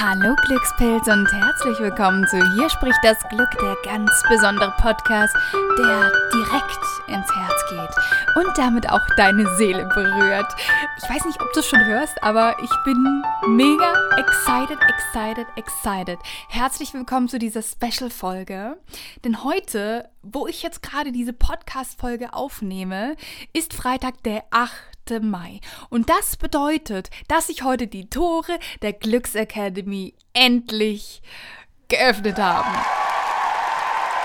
Hallo Glückspilz und herzlich willkommen zu Hier spricht das Glück, der ganz besondere Podcast, der direkt ins Herz geht und damit auch deine Seele berührt. Ich weiß nicht, ob du es schon hörst, aber ich bin mega excited, excited, excited. Herzlich willkommen zu dieser Special-Folge. Denn heute, wo ich jetzt gerade diese Podcast-Folge aufnehme, ist Freitag der 8. Mai. Und das bedeutet, dass sich heute die Tore der Glücksacademy endlich geöffnet haben.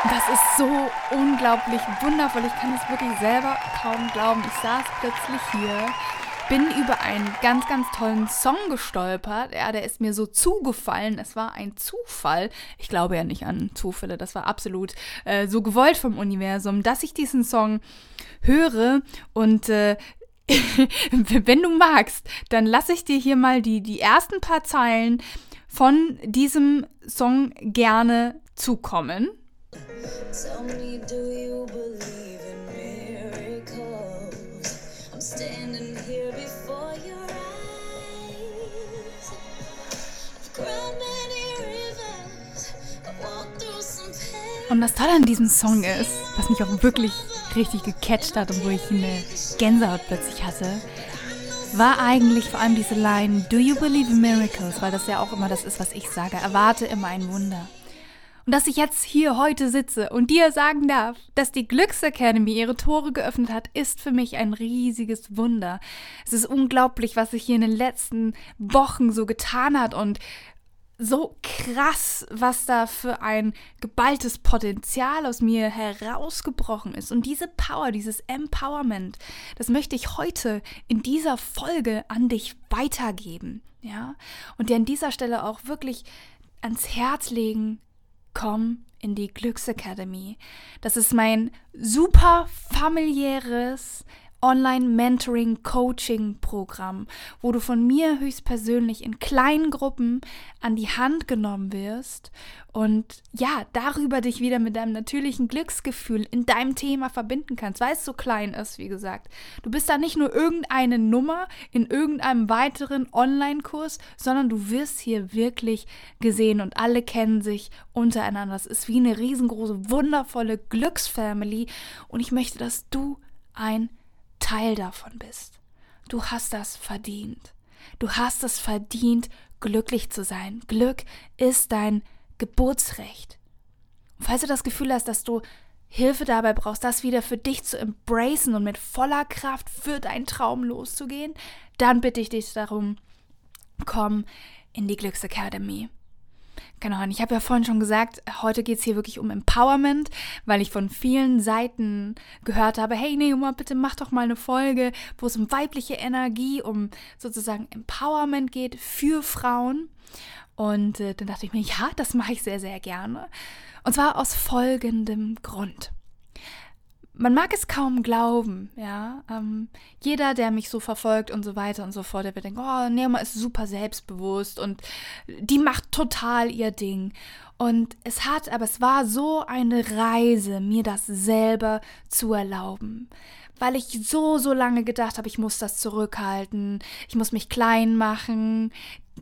Das ist so unglaublich wundervoll. Ich kann es wirklich selber kaum glauben. Ich saß plötzlich hier, bin über einen ganz, ganz tollen Song gestolpert. Ja, der ist mir so zugefallen. Es war ein Zufall. Ich glaube ja nicht an Zufälle. Das war absolut äh, so gewollt vom Universum, dass ich diesen Song höre und äh, wenn du magst, dann lasse ich dir hier mal die, die ersten paar Zeilen von diesem Song gerne zukommen. Tell me, do you believe in miracles? I'm standing here before your eyes. I've grown many rivers. I've walked through some pain. Und das Tolle an diesem Song ist, was mich auch wirklich richtig gecatcht hat und wo ich eine Gänsehaut plötzlich hatte, war eigentlich vor allem diese Line Do you believe in miracles? Weil das ja auch immer das ist, was ich sage. Erwarte immer ein Wunder. Und dass ich jetzt hier heute sitze und dir sagen darf, dass die Glücksacademy ihre Tore geöffnet hat, ist für mich ein riesiges Wunder. Es ist unglaublich, was sich hier in den letzten Wochen so getan hat und so krass, was da für ein geballtes Potenzial aus mir herausgebrochen ist. Und diese Power, dieses Empowerment, das möchte ich heute in dieser Folge an dich weitergeben. Ja? Und dir an dieser Stelle auch wirklich ans Herz legen, komm in die Glücksacademy. Das ist mein super familiäres, Online-Mentoring-Coaching-Programm, wo du von mir höchstpersönlich in kleinen Gruppen an die Hand genommen wirst und ja, darüber dich wieder mit deinem natürlichen Glücksgefühl in deinem Thema verbinden kannst, weil es so klein ist, wie gesagt. Du bist da nicht nur irgendeine Nummer in irgendeinem weiteren Online-Kurs, sondern du wirst hier wirklich gesehen und alle kennen sich untereinander. Das ist wie eine riesengroße, wundervolle Glücksfamily und ich möchte, dass du ein Teil davon bist. Du hast das verdient. Du hast es verdient, glücklich zu sein. Glück ist dein Geburtsrecht. Und falls du das Gefühl hast, dass du Hilfe dabei brauchst, das wieder für dich zu embracen und mit voller Kraft für deinen Traum loszugehen, dann bitte ich dich darum, komm in die Glücksacademy. Genau, und ich habe ja vorhin schon gesagt, heute geht es hier wirklich um Empowerment, weil ich von vielen Seiten gehört habe, hey Neoma, bitte mach doch mal eine Folge, wo es um weibliche Energie, um sozusagen Empowerment geht für Frauen. Und äh, dann dachte ich mir, ja, das mache ich sehr, sehr gerne. Und zwar aus folgendem Grund man mag es kaum glauben, ja. Ähm, jeder, der mich so verfolgt und so weiter und so fort, der wird denken, oh, Neoma ist super selbstbewusst und die macht total ihr Ding. Und es hat, aber es war so eine Reise, mir das selber zu erlauben. Weil ich so, so lange gedacht habe, ich muss das zurückhalten, ich muss mich klein machen,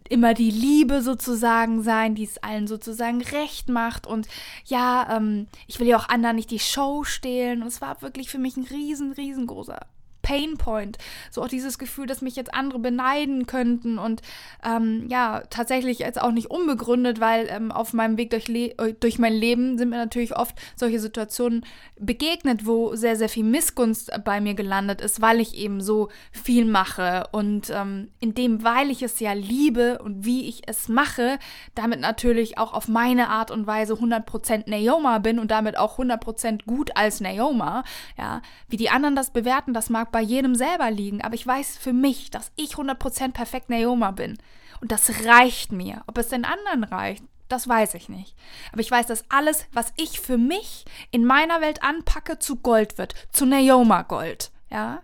immer die Liebe sozusagen sein, die es allen sozusagen recht macht. Und ja, ähm, ich will ja auch anderen nicht die Show stehlen. Und es war wirklich für mich ein riesen, riesengroßer Painpoint. So auch dieses Gefühl, dass mich jetzt andere beneiden könnten und ähm, ja, tatsächlich jetzt auch nicht unbegründet, weil ähm, auf meinem Weg durch, Le äh, durch mein Leben sind mir natürlich oft solche Situationen begegnet, wo sehr, sehr viel Missgunst bei mir gelandet ist, weil ich eben so viel mache und ähm, in dem, weil ich es ja liebe und wie ich es mache, damit natürlich auch auf meine Art und Weise 100% Naoma bin und damit auch 100% gut als Naoma, ja, wie die anderen das bewerten, das mag bei jedem selber liegen, aber ich weiß für mich, dass ich 100% perfekt Naoma bin. Und das reicht mir. Ob es den anderen reicht, Das weiß ich nicht. Aber ich weiß, dass alles, was ich für mich in meiner Welt anpacke, zu Gold wird. Zu Neoma Gold. Ja?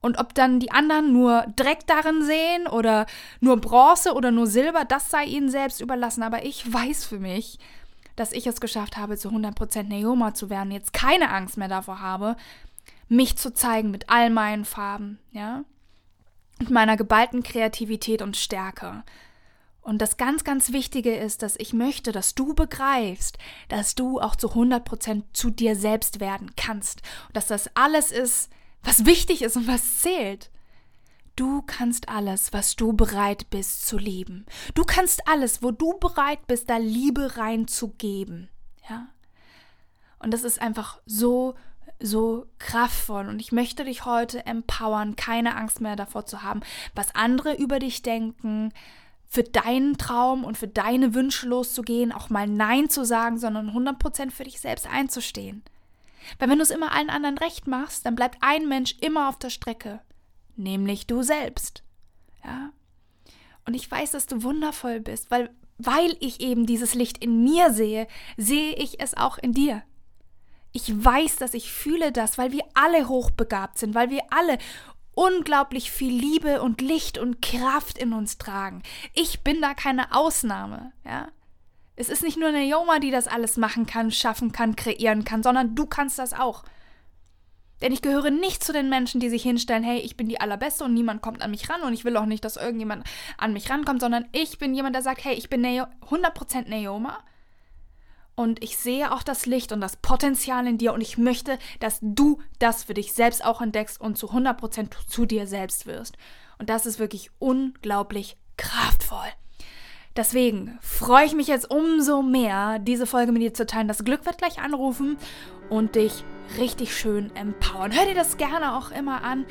Und ob dann die anderen nur Dreck darin sehen oder nur Bronze oder nur Silber, das sei ihnen selbst überlassen. Aber ich weiß für mich, dass ich es geschafft habe, zu 100% Neoma zu werden, jetzt keine Angst mehr davor habe, mich zu zeigen mit all meinen Farben, ja? Und meiner geballten Kreativität und Stärke. Und das ganz, ganz Wichtige ist, dass ich möchte, dass du begreifst, dass du auch zu 100% zu dir selbst werden kannst. Und dass das alles ist, was wichtig ist und was zählt. Du kannst alles, was du bereit bist zu lieben. Du kannst alles, wo du bereit bist, da Liebe reinzugeben. Ja? Und das ist einfach so, so kraftvoll. Und ich möchte dich heute empowern, keine Angst mehr davor zu haben, was andere über dich denken, für deinen Traum und für deine Wünsche loszugehen, auch mal Nein zu sagen, sondern 100% für dich selbst einzustehen. Weil wenn du es immer allen anderen recht machst, dann bleibt ein Mensch immer auf der Strecke, nämlich du selbst. Ja? Und ich weiß, dass du wundervoll bist, weil weil ich eben dieses Licht in mir sehe, sehe ich es auch in dir. Ich weiß, dass ich fühle das, weil wir alle hochbegabt sind, weil wir alle unglaublich viel Liebe und Licht und Kraft in uns tragen. Ich bin da keine Ausnahme, ja. Es ist nicht nur eine Yoma, die das alles machen kann, schaffen kann, kreieren kann, sondern du kannst das auch. Denn ich gehöre nicht zu den Menschen, die sich hinstellen, hey, ich bin die Allerbeste und niemand kommt an mich ran und ich will auch nicht, dass irgendjemand an mich rankommt, sondern ich bin jemand, der sagt, hey, ich bin 100% Neoma und ich sehe auch das Licht und das Potenzial in dir und ich möchte, dass du das für dich selbst auch entdeckst und zu 100% zu dir selbst wirst. Und das ist wirklich unglaublich kraftvoll. Deswegen freue ich mich jetzt umso mehr, diese Folge mit dir zu teilen. Das Glück wird gleich anrufen und dich richtig schön empowern. Hör dir das gerne auch immer an.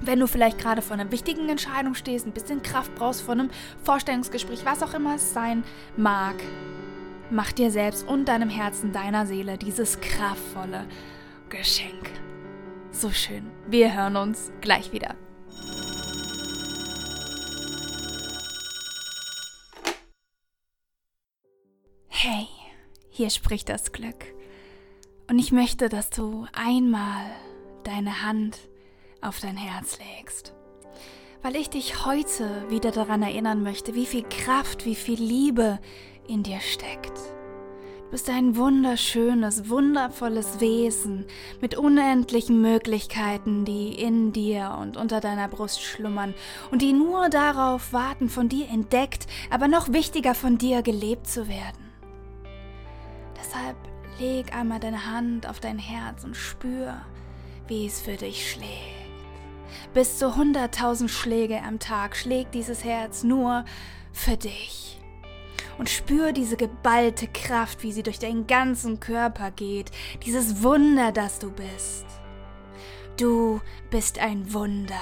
Wenn du vielleicht gerade vor einer wichtigen Entscheidung stehst, ein bisschen Kraft brauchst vor einem Vorstellungsgespräch, was auch immer es sein mag, Mach dir selbst und deinem Herzen, deiner Seele dieses kraftvolle Geschenk. So schön. Wir hören uns gleich wieder. Hey, hier spricht das Glück. Und ich möchte, dass du einmal deine Hand auf dein Herz legst. Weil ich dich heute wieder daran erinnern möchte, wie viel Kraft, wie viel Liebe in dir steckt. Du bist ein wunderschönes, wundervolles Wesen mit unendlichen Möglichkeiten, die in dir und unter deiner Brust schlummern und die nur darauf warten, von dir entdeckt, aber noch wichtiger von dir gelebt zu werden. Deshalb leg einmal deine Hand auf dein Herz und spür, wie es für dich schlägt. Bis zu 100.000 Schläge am Tag schlägt dieses Herz nur für dich und spür diese geballte Kraft, wie sie durch deinen ganzen Körper geht, dieses Wunder, das du bist. Du bist ein Wunder.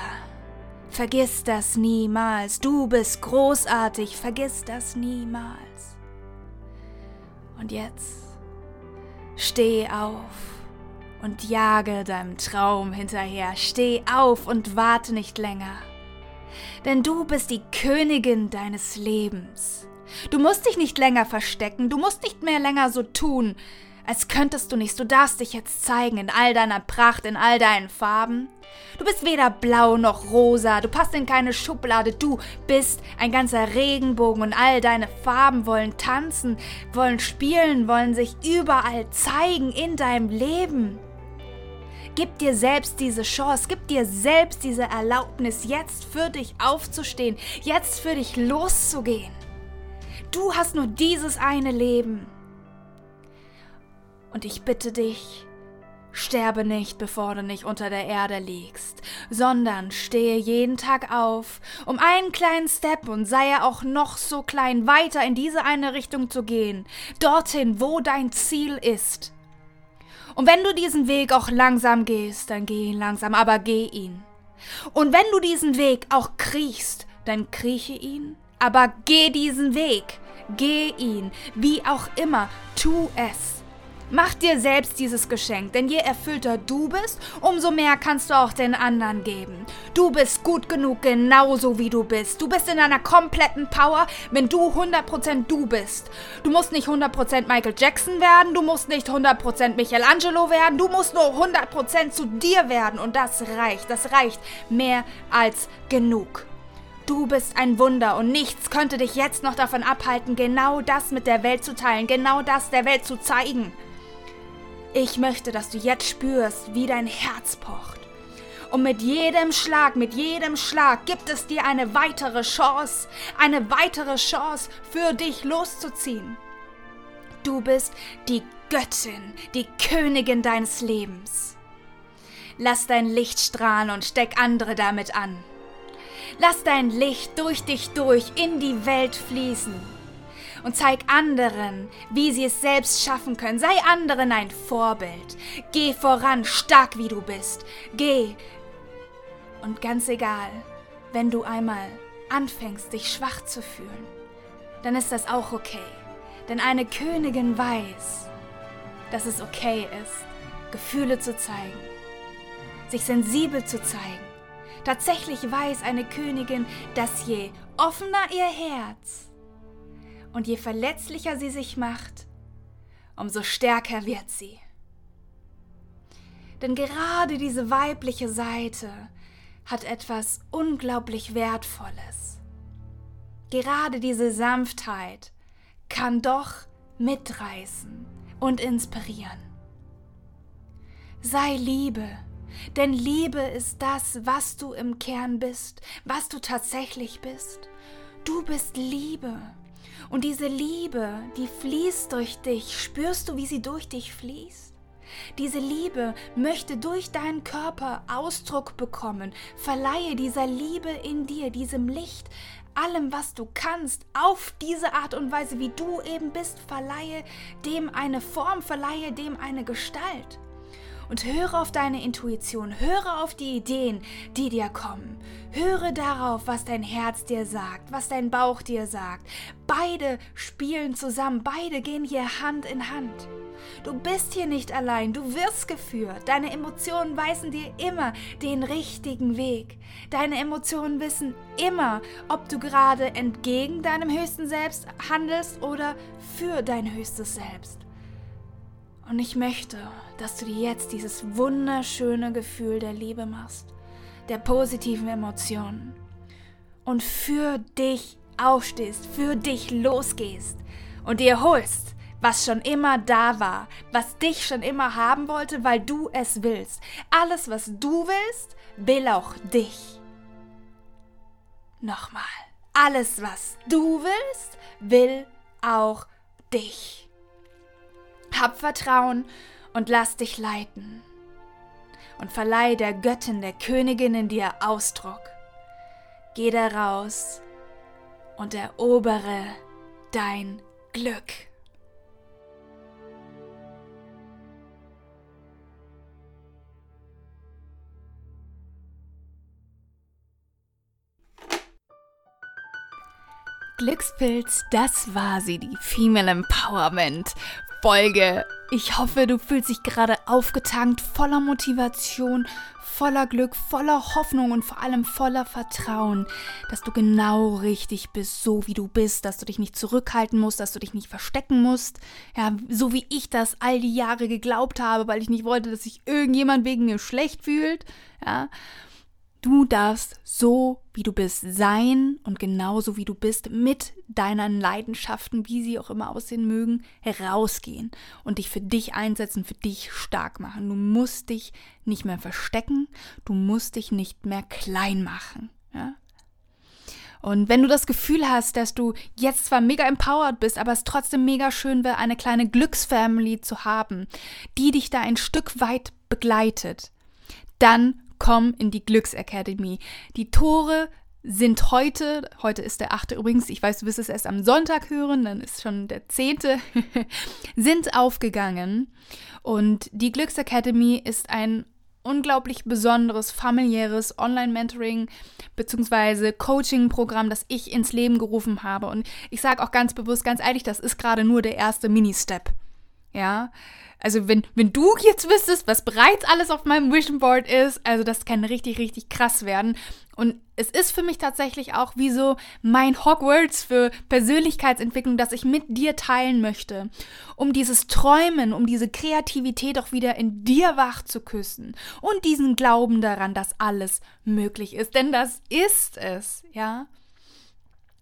Vergiss das niemals. Du bist großartig. Vergiss das niemals. Und jetzt steh auf und jage deinem Traum hinterher. Steh auf und warte nicht länger. Denn du bist die Königin deines Lebens. Du musst dich nicht länger verstecken, du musst nicht mehr länger so tun, als könntest du nicht. Du darfst dich jetzt zeigen in all deiner Pracht, in all deinen Farben. Du bist weder blau noch rosa, du passt in keine Schublade, du bist ein ganzer Regenbogen und all deine Farben wollen tanzen, wollen spielen, wollen sich überall zeigen in deinem Leben. Gib dir selbst diese Chance, gib dir selbst diese Erlaubnis, jetzt für dich aufzustehen, jetzt für dich loszugehen. Du hast nur dieses eine Leben. Und ich bitte dich, sterbe nicht, bevor du nicht unter der Erde liegst, sondern stehe jeden Tag auf, um einen kleinen Step und sei er auch noch so klein, weiter in diese eine Richtung zu gehen, dorthin, wo dein Ziel ist. Und wenn du diesen Weg auch langsam gehst, dann geh ihn langsam, aber geh ihn. Und wenn du diesen Weg auch kriechst, dann krieche ihn, aber geh diesen Weg. Geh ihn, wie auch immer, tu es. Mach dir selbst dieses Geschenk, denn je erfüllter du bist, umso mehr kannst du auch den anderen geben. Du bist gut genug, genauso wie du bist. Du bist in einer kompletten Power, wenn du 100% du bist. Du musst nicht 100% Michael Jackson werden, du musst nicht 100% Michelangelo werden, du musst nur 100% zu dir werden und das reicht. Das reicht mehr als genug. Du bist ein Wunder und nichts könnte dich jetzt noch davon abhalten, genau das mit der Welt zu teilen, genau das der Welt zu zeigen. Ich möchte, dass du jetzt spürst, wie dein Herz pocht. Und mit jedem Schlag, mit jedem Schlag gibt es dir eine weitere Chance, eine weitere Chance für dich loszuziehen. Du bist die Göttin, die Königin deines Lebens. Lass dein Licht strahlen und steck andere damit an. Lass dein Licht durch dich durch in die Welt fließen und zeig anderen, wie sie es selbst schaffen können. Sei anderen ein Vorbild. Geh voran, stark wie du bist. Geh. Und ganz egal, wenn du einmal anfängst, dich schwach zu fühlen, dann ist das auch okay. Denn eine Königin weiß, dass es okay ist, Gefühle zu zeigen, sich sensibel zu zeigen. Tatsächlich weiß eine Königin, dass je offener ihr Herz, und je verletzlicher sie sich macht, umso stärker wird sie. Denn gerade diese weibliche Seite hat etwas unglaublich Wertvolles. Gerade diese Sanftheit kann doch mitreißen und inspirieren. Sei Liebe, denn Liebe ist das, was du im Kern bist, was du tatsächlich bist. Du bist Liebe. Und diese Liebe, die fließt durch dich. Spürst du, wie sie durch dich fließt? Diese Liebe möchte durch deinen Körper Ausdruck bekommen. Verleihe dieser Liebe in dir, diesem Licht, allem, was du kannst, auf diese Art und Weise, wie du eben bist, verleihe dem eine Form, verleihe dem eine Gestalt und höre auf deine Intuition, höre auf die Ideen, die dir kommen. Höre darauf, was dein Herz dir sagt, was dein Bauch dir sagt. Beide spielen zusammen, beide gehen hier Hand in Hand. Du bist hier nicht allein, du wirst geführt. Deine Emotionen weisen dir immer den richtigen Weg. Deine Emotionen wissen immer, ob du gerade entgegen deinem höchsten Selbst handelst oder für dein höchstes Selbst. Und ich möchte, dass du dir jetzt dieses wunderschöne Gefühl der Liebe machst, der positiven Emotionen und für dich aufstehst, für dich losgehst und dir holst, was schon immer da war, was dich schon immer haben wollte, weil du es willst. Alles, was du willst, will auch dich. Nochmal, alles, was du willst, will auch dich. Hab Vertrauen und lass dich leiten. Und verleih der Göttin, der Königin in dir Ausdruck. Geh da raus und erobere dein Glück. Glückspilz, das war sie, die Female Empowerment Folge. Ich hoffe, du fühlst dich gerade aufgetankt, voller Motivation, voller Glück, voller Hoffnung und vor allem voller Vertrauen, dass du genau richtig bist, so wie du bist, dass du dich nicht zurückhalten musst, dass du dich nicht verstecken musst. Ja, so wie ich das all die Jahre geglaubt habe, weil ich nicht wollte, dass sich irgendjemand wegen mir schlecht fühlt. Ja. Du darfst so, wie du bist, sein und genauso wie du bist, mit deinen Leidenschaften, wie sie auch immer aussehen mögen, herausgehen und dich für dich einsetzen, für dich stark machen. Du musst dich nicht mehr verstecken, du musst dich nicht mehr klein machen. Ja? Und wenn du das Gefühl hast, dass du jetzt zwar mega empowered bist, aber es trotzdem mega schön wäre, eine kleine Glücksfamily zu haben, die dich da ein Stück weit begleitet, dann komm in die Glücksakademie. Die Tore sind heute, heute ist der 8. übrigens, ich weiß, du wirst es erst am Sonntag hören, dann ist schon der 10., sind aufgegangen. Und die Glücksakademie ist ein unglaublich besonderes familiäres Online-Mentoring bzw. Coaching-Programm, das ich ins Leben gerufen habe. Und ich sage auch ganz bewusst, ganz ehrlich, das ist gerade nur der erste Mini-Step. Ja, also wenn, wenn du jetzt wüsstest, was bereits alles auf meinem Vision Board ist, also das kann richtig, richtig krass werden. Und es ist für mich tatsächlich auch wie so mein Hogwarts für Persönlichkeitsentwicklung, das ich mit dir teilen möchte, um dieses Träumen, um diese Kreativität auch wieder in dir wach zu küssen und diesen Glauben daran, dass alles möglich ist. Denn das ist es, ja.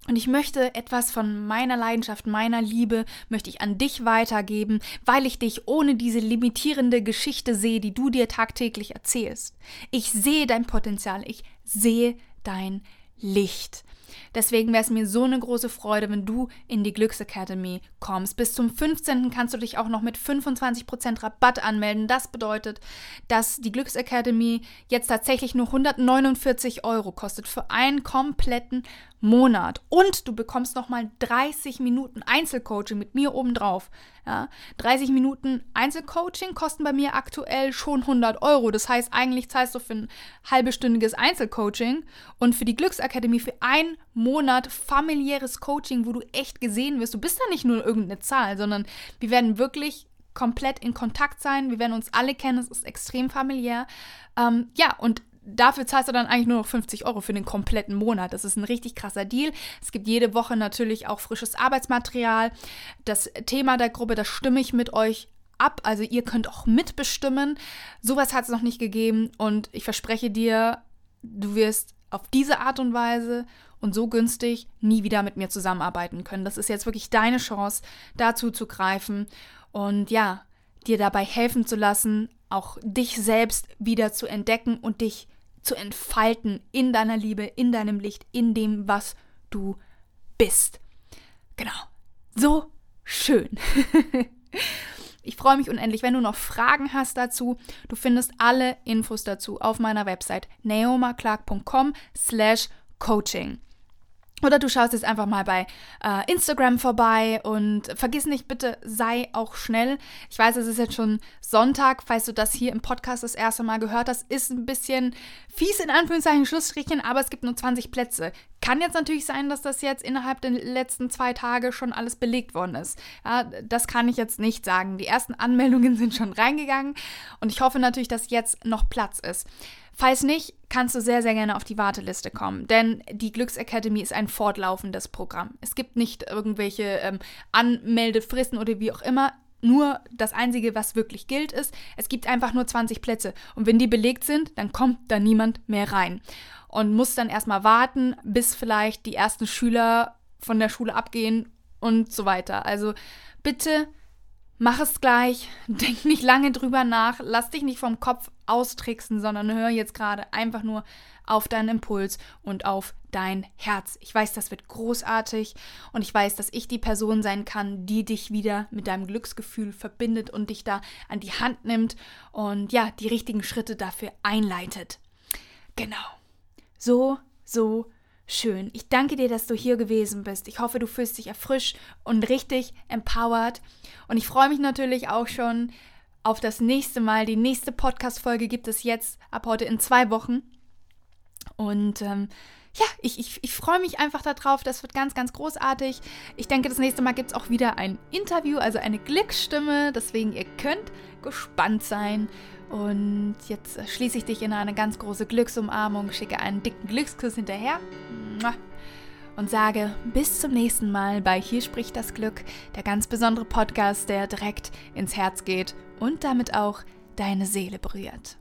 Und ich möchte etwas von meiner Leidenschaft, meiner Liebe, möchte ich an dich weitergeben, weil ich dich ohne diese limitierende Geschichte sehe, die du dir tagtäglich erzählst. Ich sehe dein Potenzial, ich sehe dein Licht. Deswegen wäre es mir so eine große Freude, wenn du in die Glücksacademy kommst. Bis zum 15. kannst du dich auch noch mit 25% Rabatt anmelden. Das bedeutet, dass die Glücksacademy jetzt tatsächlich nur 149 Euro kostet für einen kompletten Monat. Und du bekommst nochmal 30 Minuten Einzelcoaching mit mir obendrauf. Ja, 30 Minuten Einzelcoaching kosten bei mir aktuell schon 100 Euro. Das heißt, eigentlich zahlst du für ein halbestündiges Einzelcoaching und für die Glücksakademie für einen Monat familiäres Coaching, wo du echt gesehen wirst. Du bist da nicht nur irgendeine Zahl, sondern wir werden wirklich komplett in Kontakt sein. Wir werden uns alle kennen. Es ist extrem familiär. Ähm, ja, und dafür zahlst du dann eigentlich nur noch 50 Euro für den kompletten Monat. Das ist ein richtig krasser Deal. Es gibt jede Woche natürlich auch frisches Arbeitsmaterial. Das Thema der Gruppe, das stimme ich mit euch ab. Also ihr könnt auch mitbestimmen. Sowas hat es noch nicht gegeben und ich verspreche dir, du wirst auf diese Art und Weise und so günstig nie wieder mit mir zusammenarbeiten können. Das ist jetzt wirklich deine Chance, dazu zu greifen und ja, dir dabei helfen zu lassen, auch dich selbst wieder zu entdecken und dich zu entfalten in deiner Liebe, in deinem Licht, in dem, was du bist. Genau. So schön. ich freue mich unendlich, wenn du noch Fragen hast dazu. Du findest alle Infos dazu auf meiner Website naomaclark.com slash coaching. Oder du schaust jetzt einfach mal bei äh, Instagram vorbei und vergiss nicht, bitte sei auch schnell. Ich weiß, es ist jetzt schon Sonntag, falls du das hier im Podcast das erste Mal gehört hast, ist ein bisschen fies in Anführungszeichen, Schlussstrichen, aber es gibt nur 20 Plätze. Kann jetzt natürlich sein, dass das jetzt innerhalb der letzten zwei Tage schon alles belegt worden ist. Ja, das kann ich jetzt nicht sagen. Die ersten Anmeldungen sind schon reingegangen und ich hoffe natürlich, dass jetzt noch Platz ist. Falls nicht, kannst du sehr, sehr gerne auf die Warteliste kommen, denn die Glücksacademy ist ein fortlaufendes Programm. Es gibt nicht irgendwelche ähm, Anmeldefristen oder wie auch immer. Nur das Einzige, was wirklich gilt, ist, es gibt einfach nur 20 Plätze. Und wenn die belegt sind, dann kommt da niemand mehr rein. Und muss dann erstmal warten, bis vielleicht die ersten Schüler von der Schule abgehen und so weiter. Also bitte Mach es gleich, denk nicht lange drüber nach, lass dich nicht vom Kopf austricksen, sondern hör jetzt gerade einfach nur auf deinen Impuls und auf dein Herz. Ich weiß, das wird großartig und ich weiß, dass ich die Person sein kann, die dich wieder mit deinem Glücksgefühl verbindet und dich da an die Hand nimmt und ja, die richtigen Schritte dafür einleitet. Genau. So, so, schön. Ich danke dir, dass du hier gewesen bist. Ich hoffe, du fühlst dich erfrischt und richtig empowered. Und ich freue mich natürlich auch schon auf das nächste Mal. Die nächste Podcast-Folge gibt es jetzt ab heute in zwei Wochen. Und ähm, ja, ich, ich, ich freue mich einfach darauf. Das wird ganz, ganz großartig. Ich denke, das nächste Mal gibt es auch wieder ein Interview, also eine Glücksstimme. Deswegen, ihr könnt gespannt sein. Und jetzt schließe ich dich in eine ganz große Glücksumarmung, schicke einen dicken Glückskuss hinterher und sage bis zum nächsten Mal bei Hier spricht das Glück, der ganz besondere Podcast, der direkt ins Herz geht und damit auch deine Seele berührt.